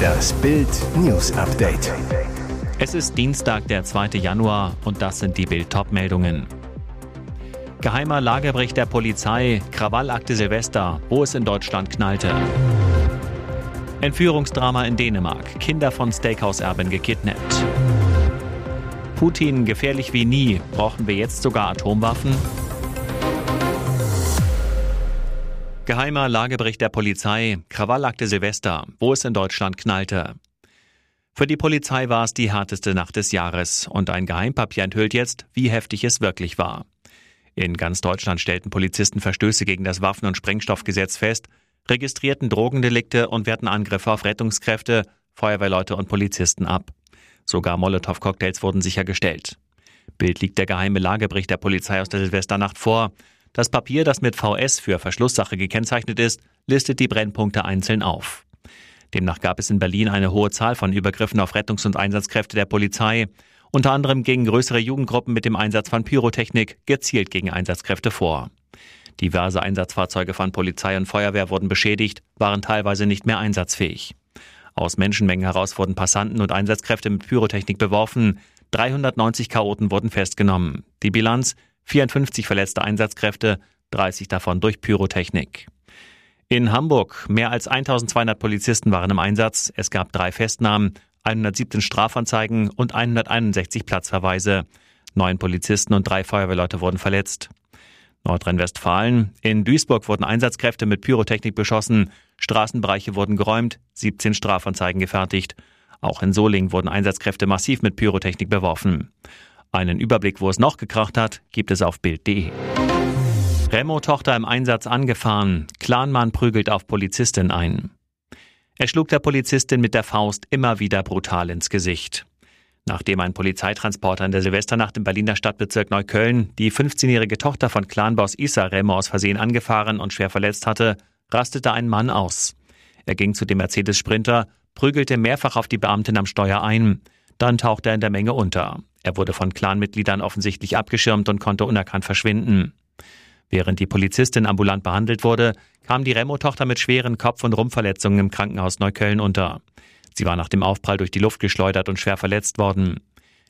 Das Bild News Update. Es ist Dienstag, der 2. Januar und das sind die Bild meldungen Geheimer Lagerbericht der Polizei, Krawallakte Silvester, wo es in Deutschland knallte. Entführungsdrama in Dänemark, Kinder von Steakhouse-Erben gekidnappt. Putin gefährlich wie nie, brauchen wir jetzt sogar Atomwaffen? Geheimer Lagebericht der Polizei, Krawallakte Silvester, wo es in Deutschland knallte. Für die Polizei war es die härteste Nacht des Jahres und ein Geheimpapier enthüllt jetzt, wie heftig es wirklich war. In ganz Deutschland stellten Polizisten Verstöße gegen das Waffen- und Sprengstoffgesetz fest, registrierten Drogendelikte und wehrten Angriffe auf Rettungskräfte, Feuerwehrleute und Polizisten ab. Sogar Molotow-Cocktails wurden sichergestellt. Bild liegt der geheime Lagebericht der Polizei aus der Silvesternacht vor. Das Papier, das mit VS für Verschlusssache gekennzeichnet ist, listet die Brennpunkte einzeln auf. Demnach gab es in Berlin eine hohe Zahl von Übergriffen auf Rettungs- und Einsatzkräfte der Polizei, unter anderem gegen größere Jugendgruppen mit dem Einsatz von Pyrotechnik, gezielt gegen Einsatzkräfte vor. Diverse Einsatzfahrzeuge von Polizei und Feuerwehr wurden beschädigt, waren teilweise nicht mehr einsatzfähig. Aus Menschenmengen heraus wurden Passanten und Einsatzkräfte mit Pyrotechnik beworfen. 390 Chaoten wurden festgenommen. Die Bilanz 54 verletzte Einsatzkräfte, 30 davon durch Pyrotechnik. In Hamburg mehr als 1200 Polizisten waren im Einsatz. Es gab drei Festnahmen, 117 Strafanzeigen und 161 Platzverweise. Neun Polizisten und drei Feuerwehrleute wurden verletzt. Nordrhein-Westfalen. In Duisburg wurden Einsatzkräfte mit Pyrotechnik beschossen. Straßenbereiche wurden geräumt, 17 Strafanzeigen gefertigt. Auch in Solingen wurden Einsatzkräfte massiv mit Pyrotechnik beworfen. Einen Überblick, wo es noch gekracht hat, gibt es auf Bild.de. Remo-Tochter im Einsatz angefahren. Clanmann prügelt auf Polizistin ein. Er schlug der Polizistin mit der Faust immer wieder brutal ins Gesicht. Nachdem ein Polizeitransporter in der Silvesternacht im Berliner Stadtbezirk Neukölln die 15-jährige Tochter von Clanboss Issa Remo aus Versehen angefahren und schwer verletzt hatte, rastete ein Mann aus. Er ging zu dem Mercedes Sprinter, prügelte mehrfach auf die Beamtin am Steuer ein. Dann tauchte er in der Menge unter. Er wurde von Clanmitgliedern offensichtlich abgeschirmt und konnte unerkannt verschwinden. Während die Polizistin ambulant behandelt wurde, kam die Remo-Tochter mit schweren Kopf- und Rumpfverletzungen im Krankenhaus Neukölln unter. Sie war nach dem Aufprall durch die Luft geschleudert und schwer verletzt worden.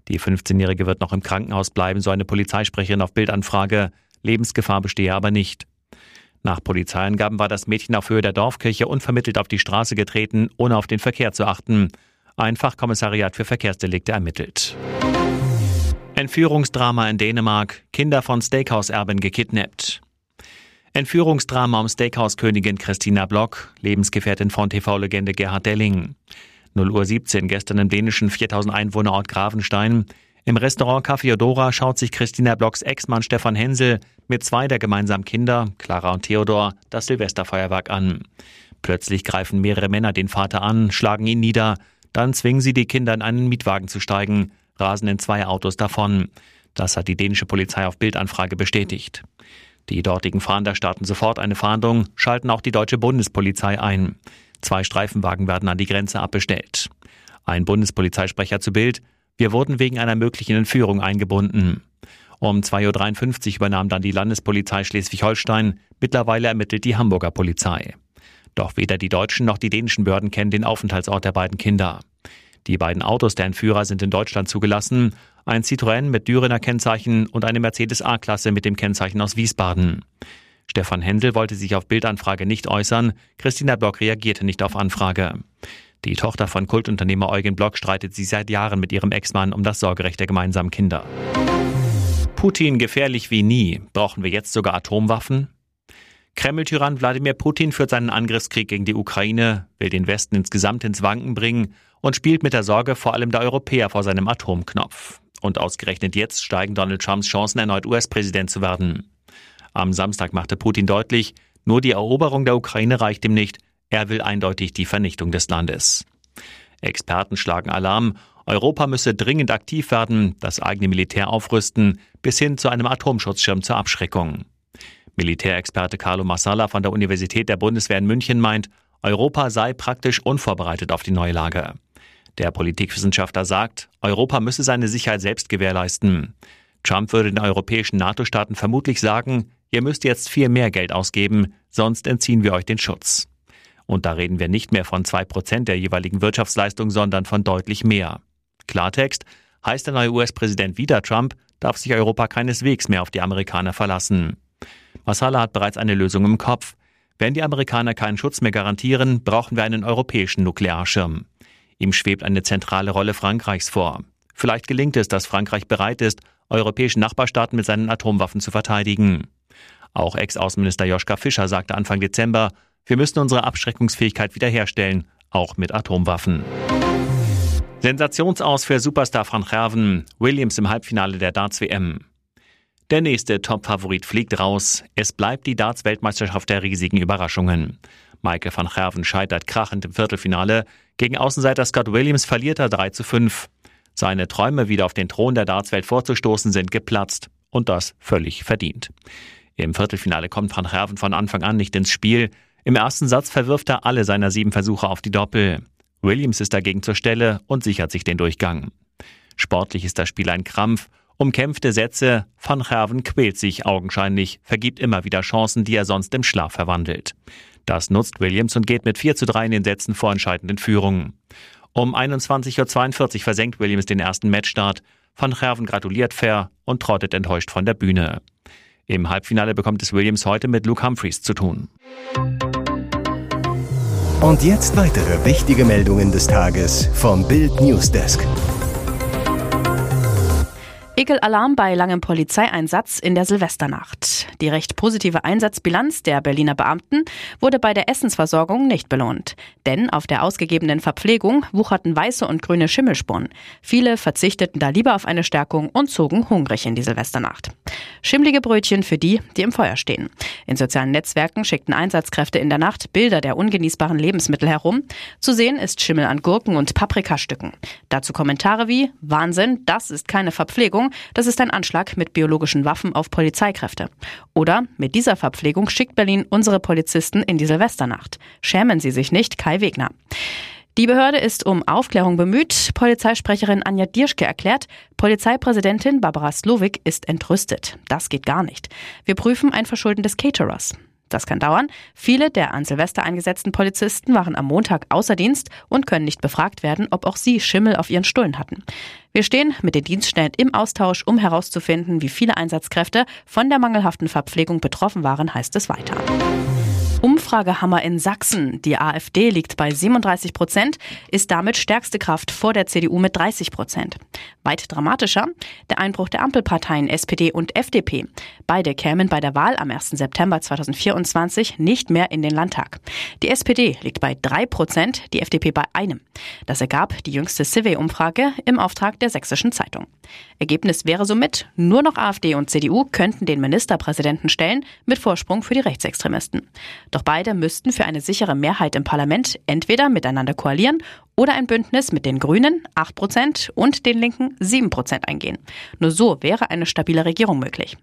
Die 15-Jährige wird noch im Krankenhaus bleiben, so eine Polizeisprecherin auf Bildanfrage. Lebensgefahr bestehe aber nicht. Nach Polizeiangaben war das Mädchen auf Höhe der Dorfkirche unvermittelt auf die Straße getreten, ohne auf den Verkehr zu achten. Ein Fachkommissariat für Verkehrsdelikte ermittelt. Entführungsdrama in Dänemark. Kinder von Steakhouse-Erben gekidnappt. Entführungsdrama um Steakhouse-Königin Christina Block, Lebensgefährtin von TV-Legende Gerhard Delling. 0 Uhr 17 gestern im dänischen 4000 Einwohnerort Gravenstein. Im Restaurant Café Odora schaut sich Christina Blocks Ex-Mann Stefan Hensel mit zwei der gemeinsamen Kinder, Clara und Theodor, das Silvesterfeuerwerk an. Plötzlich greifen mehrere Männer den Vater an, schlagen ihn nieder, dann zwingen sie die Kinder in einen Mietwagen zu steigen rasen in zwei Autos davon. Das hat die dänische Polizei auf Bildanfrage bestätigt. Die dortigen Fahnder starten sofort eine Fahndung, schalten auch die deutsche Bundespolizei ein. Zwei Streifenwagen werden an die Grenze abbestellt. Ein Bundespolizeisprecher zu Bild, wir wurden wegen einer möglichen Entführung eingebunden. Um 2.53 Uhr übernahm dann die Landespolizei Schleswig-Holstein, mittlerweile ermittelt die Hamburger Polizei. Doch weder die deutschen noch die dänischen Behörden kennen den Aufenthaltsort der beiden Kinder. Die beiden Autos der Entführer sind in Deutschland zugelassen. Ein Citroën mit Dürener Kennzeichen und eine Mercedes A-Klasse mit dem Kennzeichen aus Wiesbaden. Stefan Händel wollte sich auf Bildanfrage nicht äußern. Christina Block reagierte nicht auf Anfrage. Die Tochter von Kultunternehmer Eugen Block streitet sich seit Jahren mit ihrem Ex-Mann um das Sorgerecht der gemeinsamen Kinder. Putin gefährlich wie nie. Brauchen wir jetzt sogar Atomwaffen? Kreml-Tyrann Wladimir Putin führt seinen Angriffskrieg gegen die Ukraine, will den Westen insgesamt ins Wanken bringen und spielt mit der Sorge vor allem der Europäer vor seinem Atomknopf. Und ausgerechnet jetzt steigen Donald Trumps Chancen, erneut US-Präsident zu werden. Am Samstag machte Putin deutlich, nur die Eroberung der Ukraine reicht ihm nicht, er will eindeutig die Vernichtung des Landes. Experten schlagen Alarm, Europa müsse dringend aktiv werden, das eigene Militär aufrüsten, bis hin zu einem Atomschutzschirm zur Abschreckung. Militärexperte Carlo Massala von der Universität der Bundeswehr in München meint, Europa sei praktisch unvorbereitet auf die neue Lage. Der Politikwissenschaftler sagt, Europa müsse seine Sicherheit selbst gewährleisten. Trump würde den europäischen NATO-Staaten vermutlich sagen, ihr müsst jetzt viel mehr Geld ausgeben, sonst entziehen wir euch den Schutz. Und da reden wir nicht mehr von zwei Prozent der jeweiligen Wirtschaftsleistung, sondern von deutlich mehr. Klartext heißt der neue US-Präsident wieder Trump, darf sich Europa keineswegs mehr auf die Amerikaner verlassen. Massala hat bereits eine Lösung im Kopf. Wenn die Amerikaner keinen Schutz mehr garantieren, brauchen wir einen europäischen Nuklearschirm. Ihm schwebt eine zentrale Rolle Frankreichs vor. Vielleicht gelingt es, dass Frankreich bereit ist, europäische Nachbarstaaten mit seinen Atomwaffen zu verteidigen. Auch Ex-Außenminister Joschka Fischer sagte Anfang Dezember, wir müssen unsere Abschreckungsfähigkeit wiederherstellen, auch mit Atomwaffen. Sensationsaus für Superstar Van Gerven, Williams im Halbfinale der Darts-WM. Der nächste Top-Favorit fliegt raus. Es bleibt die Darts-Weltmeisterschaft der riesigen Überraschungen. Michael van Gerven scheitert krachend im Viertelfinale. Gegen Außenseiter Scott Williams verliert er 3 zu 5. Seine Träume, wieder auf den Thron der Dartswelt vorzustoßen, sind geplatzt. Und das völlig verdient. Im Viertelfinale kommt van Gerven von Anfang an nicht ins Spiel. Im ersten Satz verwirft er alle seiner sieben Versuche auf die Doppel. Williams ist dagegen zur Stelle und sichert sich den Durchgang. Sportlich ist das Spiel ein Krampf Umkämpfte Sätze, Van Gerven quält sich augenscheinlich, vergibt immer wieder Chancen, die er sonst im Schlaf verwandelt. Das nutzt Williams und geht mit 4 zu 3 in den Sätzen vor entscheidenden Führungen. Um 21.42 Uhr versenkt Williams den ersten Matchstart. Van Gerven gratuliert fair und trottet enttäuscht von der Bühne. Im Halbfinale bekommt es Williams heute mit Luke Humphreys zu tun. Und jetzt weitere wichtige Meldungen des Tages vom Bild Newsdesk. Ekelalarm bei langem Polizeieinsatz in der Silvesternacht. Die recht positive Einsatzbilanz der Berliner Beamten wurde bei der Essensversorgung nicht belohnt. Denn auf der ausgegebenen Verpflegung wucherten weiße und grüne Schimmelspuren. Viele verzichteten da lieber auf eine Stärkung und zogen hungrig in die Silvesternacht. Schimmlige Brötchen für die, die im Feuer stehen. In sozialen Netzwerken schickten Einsatzkräfte in der Nacht Bilder der ungenießbaren Lebensmittel herum. Zu sehen ist Schimmel an Gurken und Paprikastücken. Dazu Kommentare wie Wahnsinn, das ist keine Verpflegung, das ist ein Anschlag mit biologischen Waffen auf Polizeikräfte. Oder mit dieser Verpflegung schickt Berlin unsere Polizisten in die Silvesternacht. Schämen Sie sich nicht, Kai Wegner. Die Behörde ist um Aufklärung bemüht. Polizeisprecherin Anja Dierschke erklärt, Polizeipräsidentin Barbara Slowik ist entrüstet. Das geht gar nicht. Wir prüfen ein Verschulden des Caterers. Das kann dauern. Viele der an Silvester eingesetzten Polizisten waren am Montag außer Dienst und können nicht befragt werden, ob auch sie Schimmel auf ihren Stullen hatten. Wir stehen mit den Dienststellen im Austausch, um herauszufinden, wie viele Einsatzkräfte von der mangelhaften Verpflegung betroffen waren, heißt es weiter. Umfragehammer in Sachsen. Die AfD liegt bei 37 Prozent, ist damit stärkste Kraft vor der CDU mit 30 Prozent. Weit dramatischer der Einbruch der Ampelparteien SPD und FDP. Beide kämen bei der Wahl am 1. September 2024 nicht mehr in den Landtag. Die SPD liegt bei drei Prozent, die FDP bei einem. Das ergab die jüngste Civey-Umfrage im Auftrag der Sächsischen Zeitung. Ergebnis wäre somit, nur noch AfD und CDU könnten den Ministerpräsidenten stellen, mit Vorsprung für die Rechtsextremisten. Doch beide müssten für eine sichere Mehrheit im Parlament entweder miteinander koalieren oder ein Bündnis mit den Grünen 8% und den Linken 7% eingehen. Nur so wäre eine stabile Regierung möglich.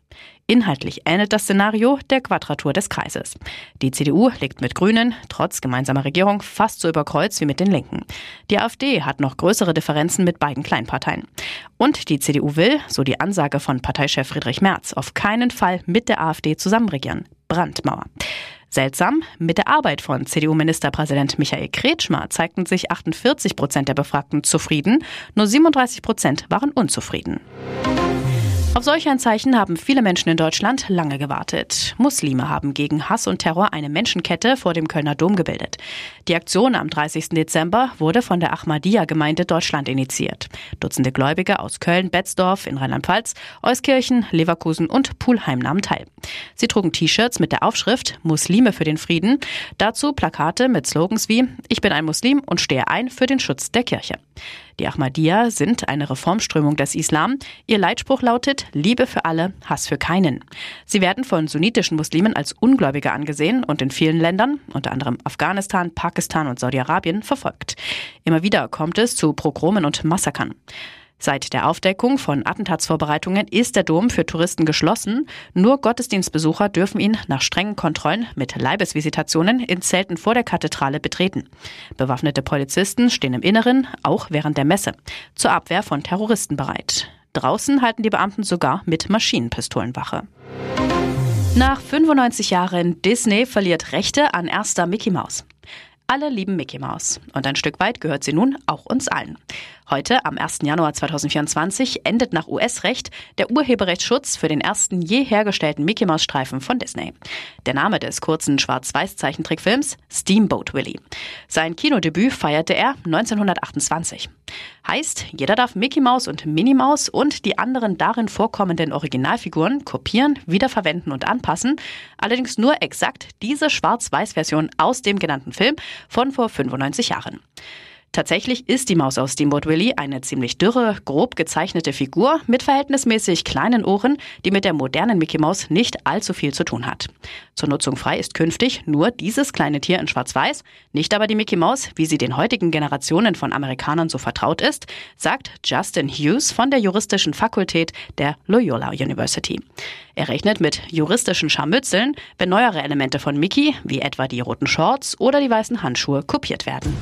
Inhaltlich ähnelt das Szenario der Quadratur des Kreises. Die CDU liegt mit Grünen, trotz gemeinsamer Regierung, fast so über Kreuz wie mit den Linken. Die AfD hat noch größere Differenzen mit beiden Kleinparteien. Und die CDU will, so die Ansage von Parteichef Friedrich Merz, auf keinen Fall mit der AfD zusammenregieren. Brandmauer. Seltsam, mit der Arbeit von CDU-Ministerpräsident Michael Kretschmer zeigten sich 48 Prozent der Befragten zufrieden, nur 37 Prozent waren unzufrieden. Auf solch ein Zeichen haben viele Menschen in Deutschland lange gewartet. Muslime haben gegen Hass und Terror eine Menschenkette vor dem Kölner Dom gebildet. Die Aktion am 30. Dezember wurde von der Ahmadiyya-Gemeinde Deutschland initiiert. Dutzende Gläubige aus Köln, Betzdorf in Rheinland-Pfalz, Euskirchen, Leverkusen und Pulheim nahmen teil. Sie trugen T-Shirts mit der Aufschrift Muslime für den Frieden, dazu Plakate mit Slogans wie Ich bin ein Muslim und stehe ein für den Schutz der Kirche. Die Ahmadiyya sind eine Reformströmung des Islam. Ihr Leitspruch lautet Liebe für alle, Hass für keinen. Sie werden von sunnitischen Muslimen als Ungläubige angesehen und in vielen Ländern, unter anderem Afghanistan, Pakistan und Saudi-Arabien, verfolgt. Immer wieder kommt es zu Progromen und Massakern. Seit der Aufdeckung von Attentatsvorbereitungen ist der Dom für Touristen geschlossen. Nur Gottesdienstbesucher dürfen ihn nach strengen Kontrollen mit Leibesvisitationen in Zelten vor der Kathedrale betreten. Bewaffnete Polizisten stehen im Inneren, auch während der Messe, zur Abwehr von Terroristen bereit. Draußen halten die Beamten sogar mit Maschinenpistolen Wache. Nach 95 Jahren Disney verliert Rechte an erster Mickey Mouse. Alle lieben Mickey Mouse. Und ein Stück weit gehört sie nun auch uns allen. Heute, am 1. Januar 2024, endet nach US-Recht der Urheberrechtsschutz für den ersten je hergestellten Mickey Mouse Streifen von Disney. Der Name des kurzen Schwarz-Weiß-Zeichentrickfilms Steamboat Willie. Sein Kinodebüt feierte er 1928. Heißt, jeder darf Mickey Mouse und Minnie Mouse und die anderen darin vorkommenden Originalfiguren kopieren, wiederverwenden und anpassen, allerdings nur exakt diese Schwarz-Weiß-Version aus dem genannten Film von vor 95 Jahren. Tatsächlich ist die Maus aus Steamboat Willie eine ziemlich dürre, grob gezeichnete Figur mit verhältnismäßig kleinen Ohren, die mit der modernen Mickey Maus nicht allzu viel zu tun hat. Zur Nutzung frei ist künftig nur dieses kleine Tier in Schwarz-Weiß, nicht aber die Mickey Maus, wie sie den heutigen Generationen von Amerikanern so vertraut ist, sagt Justin Hughes von der juristischen Fakultät der Loyola University. Er rechnet mit juristischen Scharmützeln, wenn neuere Elemente von Mickey, wie etwa die roten Shorts oder die weißen Handschuhe, kopiert werden.